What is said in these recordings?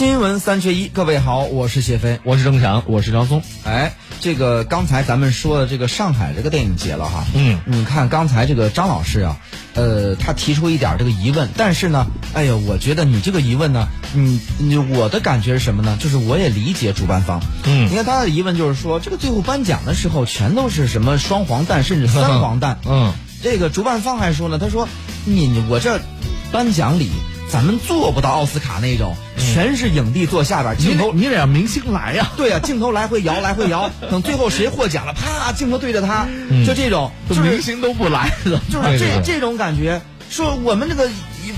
新闻三缺一，各位好，我是谢飞，我是郑强，我是张松。哎，这个刚才咱们说的这个上海这个电影节了哈，嗯，你看刚才这个张老师啊，呃，他提出一点这个疑问，但是呢，哎呀，我觉得你这个疑问呢，你你我的感觉是什么呢？就是我也理解主办方，嗯你看他的疑问就是说，这个最后颁奖的时候全都是什么双黄蛋，甚至三黄蛋，嗯，这个主办方还说呢，他说你你我这颁奖礼。咱们做不到奥斯卡那种，全是影帝坐下边，镜头你得让明星来呀、对呀、镜头来回摇，来回摇，等最后谁获奖了，啪，镜头对着他，就这种，就是明星都不来了。就是这这种感觉。说我们这个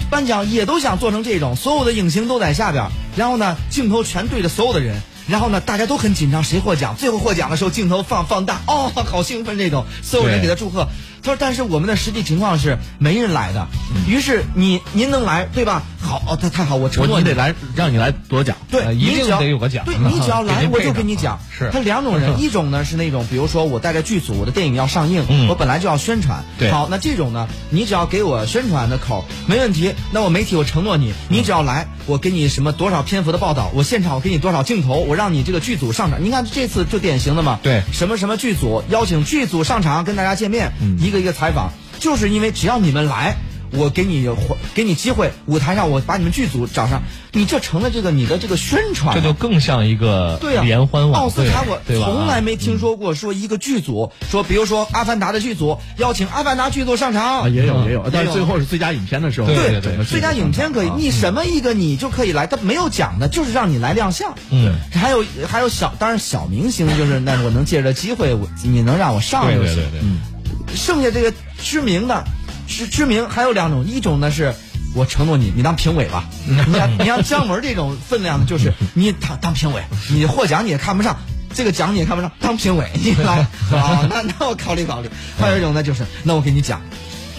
颁奖也都想做成这种，所有的影星都在下边，然后呢，镜头全对着所有的人，然后呢，大家都很紧张，谁获奖？最后获奖的时候，镜头放放大，哦，好兴奋，这种所有人给他祝贺。他说：“但是我们的实际情况是没人来的，于是你您能来对吧？好，哦，太太好，我承诺我你得来，让你来夺奖。对，呃一定要得有个奖对你只要来，我就给您配上给你讲。是他两种人，一种呢是那种，比如说我带着剧组，我的电影要上映，嗯我本来就要宣传。对好，那这种呢，你只要给我宣传的口没问题，那我媒体我承诺你，你只要来，我给你什么多少篇幅的报道，我现场我给你多少镜头，我让你这个剧组上场。你看这次就典型的嘛，对什么什么剧组邀请剧组上场跟大家见面，嗯一个一个采访，就是因为只要你们来。我给你给你机会，舞台上我把你们剧组找上，你这成了这个你的这个宣传，这就更像一个对啊、联欢晚会，奥斯卡我对吧？从来没听说过说一个剧组说，比如说《阿凡达》的剧组邀请《阿凡达》剧组上场，啊，也有也有，但是最后是最佳影片的时候，对对对对。最佳影片可以，你什么一个你就可以来，他没有奖的，就是让你来亮相。嗯，还有还有小，当然小明星就是，那我能借着机会，我你能让我上就行。对对对对，嗯剩下这个知名的，知知名还有两种，一种呢是。我承诺你，你当评委吧。你像你像姜文这种分量的，就是 你当当评委，你获奖你也看不上，这个奖你也看不上，当评委 你来啊，那那我考虑考虑。还有一种呢，就是那我给你讲，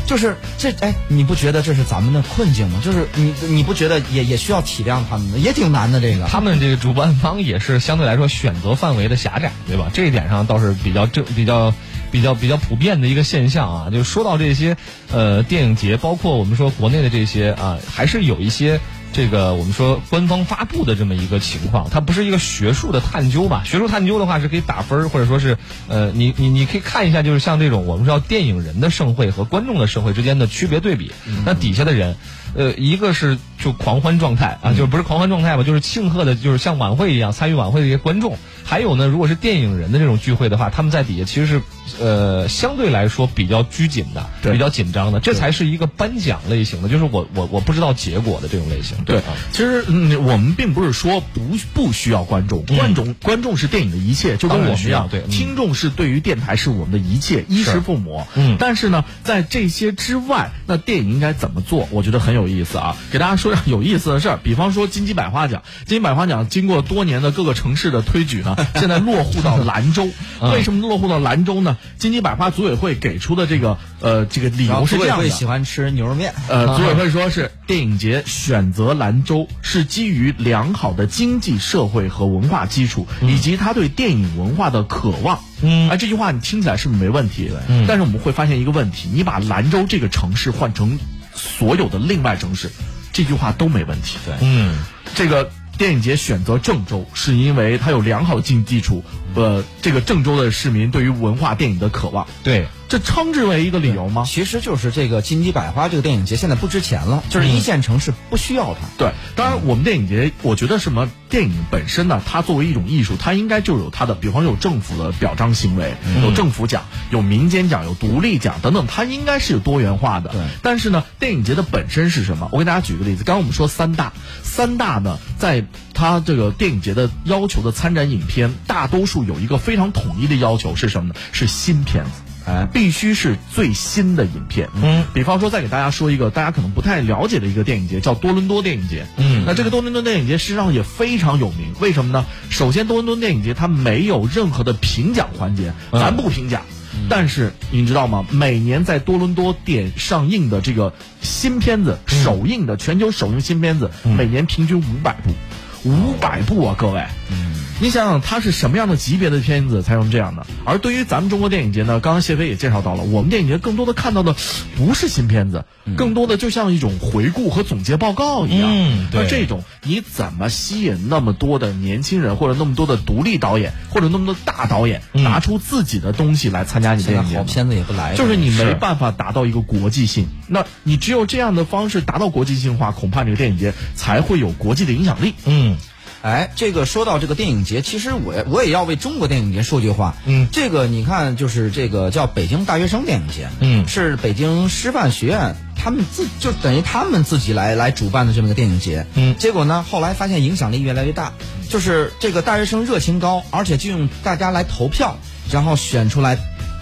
就是这哎，你不觉得这是咱们的困境吗？就是你你不觉得也也需要体谅他们吗？也挺难的这个。他们这个主办方也是相对来说选择范围的狭窄，对吧？这一点上倒是比较正、比较、比较、比较普遍的一个现象啊。就说到这些呃电影节，包括我们说国内的这些啊，还是有一些。这个我们说官方发布的这么一个情况，它不是一个学术的探究吧？学术探究的话是可以打分儿，或者说是呃，你你你可以看一下，就是像这种我们说电影人的盛会和观众的盛会之间的区别对比。那底下的人，呃，一个是就狂欢状态啊，就是不是狂欢状态吧，就是庆贺的，就是像晚会一样参与晚会的一些观众。还有呢，如果是电影人的这种聚会的话，他们在底下其实是呃相对来说比较拘谨的，对比较紧张的，这才是一个颁奖类型的，就是我我我不知道结果的这种类型。对啊，其实嗯，我们并不是说不不需要观众，观众观众是电影的一切，就跟我们一样，对嗯听众是对于电台是我们的一切，衣食父母。嗯但是呢，在这些之外，那电影应该怎么做？我觉得很有意思啊，给大家说点有意思的事儿。比方说金鸡百花奖，金鸡百花奖经过多年的各个城市的推举呢，现在落户到兰州。嗯为什么落户到兰州呢？金鸡百花组委会给出的这个呃这个理由是这样的。会喜欢吃牛肉面，呃，组委会说是电影节选择兰州是基于良好的经济社会和文化基础，以及他对电影文化的渴望。嗯哎，这句话你听起来是不是没问题？嗯但是我们会发现一个问题，你把兰州这个城市换成所有的另外城市，这句话都没问题。对，嗯，这个电影节选择郑州，是因为它有良好的经济基础，呃，这个郑州的市民对于文化电影的渴望，对，这称之为一个理由吗？其实就是这个金鸡百花这个电影节现在不值钱了，就是一线城市不需要它。对，当然我们电影节，我觉得什么电影本身呢，它作为一种艺术，它应该就有它的，比方有政府的表彰行为，有政府奖，有民间奖，有独立奖等等，它应该是有多元化的。对但是呢，电影节的本身是什么？我给大家举个例子，刚刚我们说三大，三大呢，在它这个电影节的要求的参展影片，大多数有一个非常统一的要求是什么呢？是新片子。哎，必须是最新的影片。嗯，比方说，再给大家说一个大家可能不太了解的一个电影节，叫多伦多电影节。嗯那这个多伦多电影节实际上也非常有名，为什么呢？首先，多伦多电影节它没有任何的评奖环节，嗯咱不评奖。但是你知道吗？每年在多伦多点上映的这个新片子，首映的全球首映新片子，每年平均五百部。五百部啊，各位。嗯，你想想，它是什么样的级别的片子才用这样的？而对于咱们中国电影节呢，刚刚谢飞也介绍到了，我们电影节更多的看到的不是新片子，更多的就像一种回顾和总结报告一样。嗯对那这种你怎么吸引那么多的年轻人，或者那么多的独立导演，或者那么多大导演，拿出自己的东西来参加你现在好电影？片子也不来，就是你没办法达到一个国际性，那你只有这样的方式达到国际性化，恐怕这个电影节才会有国际的影响力。嗯，哎，这个说到这个电影节，其实我也我也要为中国电影节说句话。嗯这个你看，就是这个叫北京大学生电影节，嗯是北京师范学院他们自就等于他们自己来来主办的这么个电影节。嗯结果呢，后来发现影响力越来越大，就是这个大学生热情高，而且就用大家来投票，然后选出来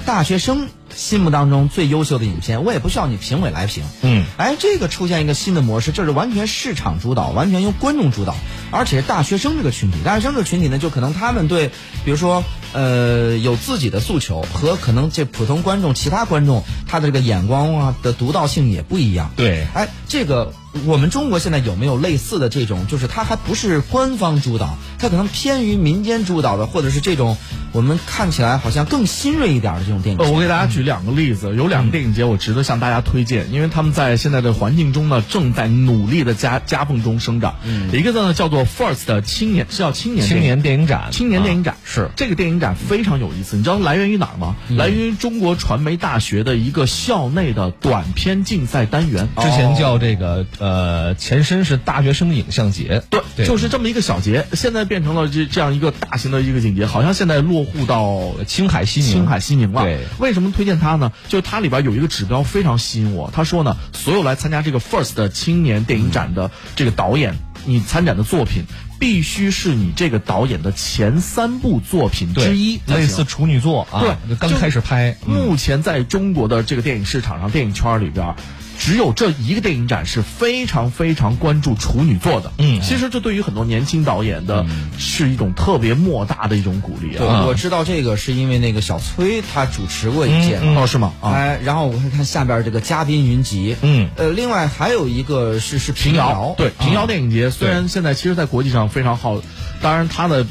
大学生心目当中最优秀的影片，我也不需要你评委来评。嗯，哎，这个出现一个新的模式，就是完全市场主导，完全由观众主导，而且是大学生这个群体。大学生这个群体呢，就可能他们对，比如说，呃，有自己的诉求，和可能这普通观众、其他观众他的这个眼光啊的独到性也不一样。对，哎，这个我们中国现在有没有类似的这种，就是它还不是官方主导，它可能偏于民间主导的，或者是这种我们看起来好像更新锐一点的这种电影呃，节？我给大家举两个例子，有两个电影节我值得向大家推荐，因为他们在现在的环境中呢，正在努力的夹夹缝中生长。嗯，一个呢叫做 First 的青年，是叫青年青年电影展，青年电影展、啊是。这个电影展非常有意思，你知道来源于哪儿吗？来源于中国传媒大学的一个校内的短片竞赛单元。之前叫这个呃前身是大学生影像节，对，对。就是这么一个小节，现在变成了这这样一个大型的一个景节，好像现在落户到青海西宁，青海西宁了。对为什么推荐他呢？就是它里边有一个指标非常吸引我。他说呢，所有来参加这个 First 的青年电影展的这个导演，你参展的作品必须是你这个导演的前三部作品之一，类似处女作啊，对刚开始拍，嗯目前在中国的这个电影市场上，电影圈里边。只有这一个电影展是非常非常关注处女座的，嗯。其实这对于很多年轻导演的是一种特别莫大的一种鼓励对，啊！我知道这个是因为那个小崔他主持过一届嘛。哦，是吗？啊，哎，然后我会看下边这个嘉宾云集，嗯，呃，另外还有一个是是平遥，对平遥啊电影节，虽然现在其实在国际上非常好，当然它的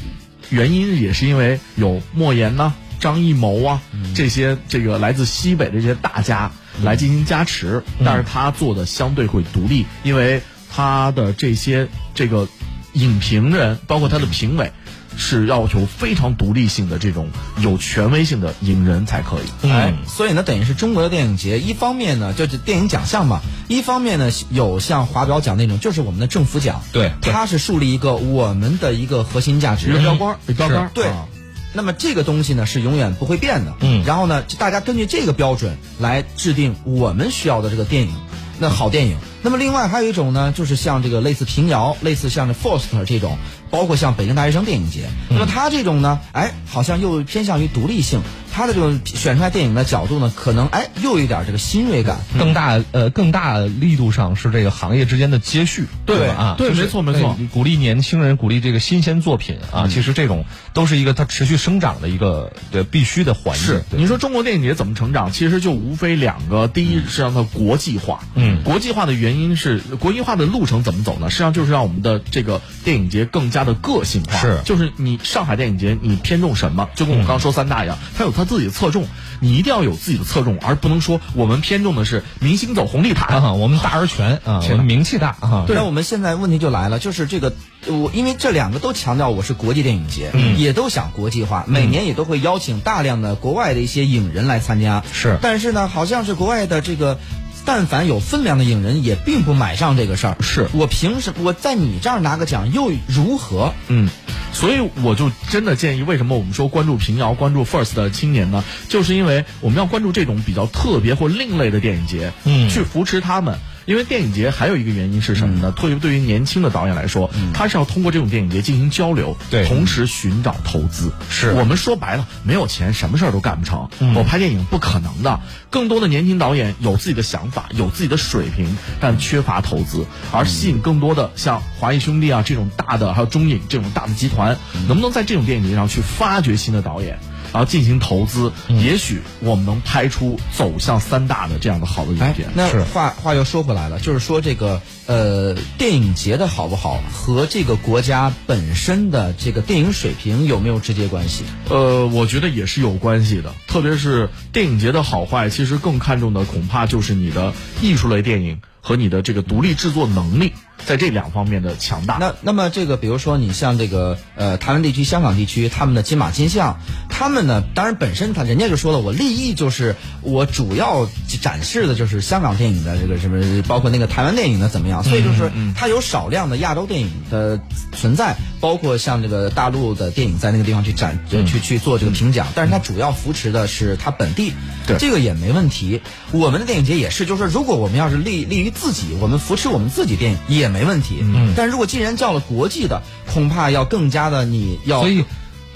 原因也是因为有莫言呐、张艺谋啊、这些这个来自西北的这些大家来进行加持，但是他做的相对会独立，因为他的这些这个影评人，包括他的评委。是要求非常独立性的这种有权威性的影人才可以。哎，所以呢，等于是中国的电影节，一方面呢就是电影奖项嘛，一方面呢有像华表奖那种，就是我们的政府奖，对对它是树立一个我们的一个核心价值一个标杆，标杆，对啊那么这个东西呢是永远不会变的，嗯然后呢，大家根据这个标准来制定我们需要的这个电影，那好电影。那么另外还有一种呢，就是像这个类似平遥、类似像这 Forster 这种，包括像北京大学生电影节。那么它这种呢，哎，好像又偏向于独立性，它的这种选出来电影的角度呢，可能哎又有一点这个新锐感。更大呃更大力度上是这个行业之间的接续，对吧啊，对就是没错没错哎鼓励年轻人，鼓励这个新鲜作品啊，其实这种都是一个它持续生长的一个对必须的环境。是，你说中国电影节怎么成长？其实就无非两个，第一是让它国际化，嗯国际化的原因是国际化的路程怎么走呢？实际上就是让我们的这个电影节更加的个性化，是就是你上海电影节你偏重什么？就跟我们刚刚说三大一样，它有它自己的侧重，你一定要有自己的侧重，而不能说我们偏重的是明星走红地毯。啊，我们大而全啊，我们名气大啊，那我们现在问题就来了，就是这个，我因为这两个都强调我是国际电影节，也都想国际化，每年也都会邀请大量的国外的一些影人来参加。是但是呢，好像是国外的这个。但凡有分量的影人也并不买账这个事儿，是我凭什么我在你这儿拿个奖又如何？嗯，所以我就真的建议，为什么我们说关注平遥、关注 First 的青年呢？就是因为我们要关注这种比较特别或另类的电影节，嗯去扶持他们。因为电影节还有一个原因是什么呢？对于对于年轻的导演来说，他是要通过这种电影节进行交流，对同时寻找投资。是我们说白了，没有钱，什么事儿都干不成。我拍电影不可能的。更多的年轻导演有自己的想法，有自己的水平，但缺乏投资，而吸引更多的像华谊兄弟啊这种大的，还有中影这种大的集团，能不能在这种电影节上去发掘新的导演？然后进行投资，也许我们能拍出走向三大的这样的好的影哎片。，那话话又说回来了，就是说这个呃电影节的好不好和这个国家本身的这个电影水平有没有直接关系？呃，我觉得也是有关系的，特别是电影节的好坏，其实更看重的恐怕就是你的艺术类电影和你的这个独立制作能力，在这两方面的强大。那那么这个，比如说你像这个呃台湾地区、香港地区，他们的金马金像，他们呢，当然本身他人家就说了，我利益就是我主要展示的就是香港电影的这个什么，包括那个台湾电影的怎么样，所以就是它有少量的亚洲电影的存在，包括像这个大陆的电影在那个地方去展、呃去去做这个评奖，但是它主要扶持的是它本地，对这个也没问题。我们的电影节也是，就是说如果我们要是利利于自己，我们扶持我们自己电影也没问题。嗯，但如果既然叫了国际的，恐怕要更加的你要所以。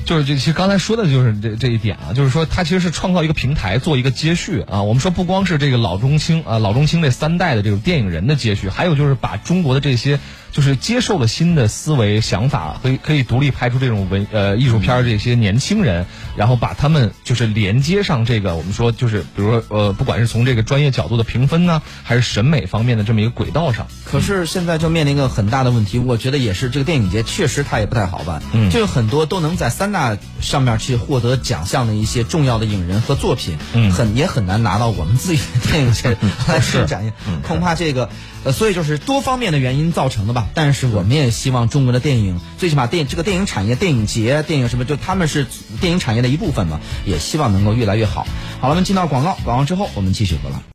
就是这，其实刚才说的就是这这一点啊，就是说它其实是创造一个平台，做一个接续啊。我们说不光是这个老中青啊，老中青这三代的这种电影人的接续，还有就是把中国的这些就是接受了新的思维想法，可以可以独立拍出这种文呃艺术片儿这些年轻人，然后把他们就是连接上这个我们说就是比如说呃，不管是从这个专业角度的评分呢，还是审美方面的这么一个轨道上，可是现在就面临一个很大的问题，我觉得也是这个电影节确实它也不太好办，嗯。就有很多都能在三大上面去获得奖项的一些重要的影人和作品，嗯很也很难拿到我们自己的电影节来去展现，嗯恐怕这个呃，所以就是多方面的原因造成的吧。但是我们也希望中国的电影，最起码电这个电影产业、电影节、电影什么，就他们是电影产业的一部分嘛，也希望能够越来越好。好了，我们进到广告，广告之后我们继续回来。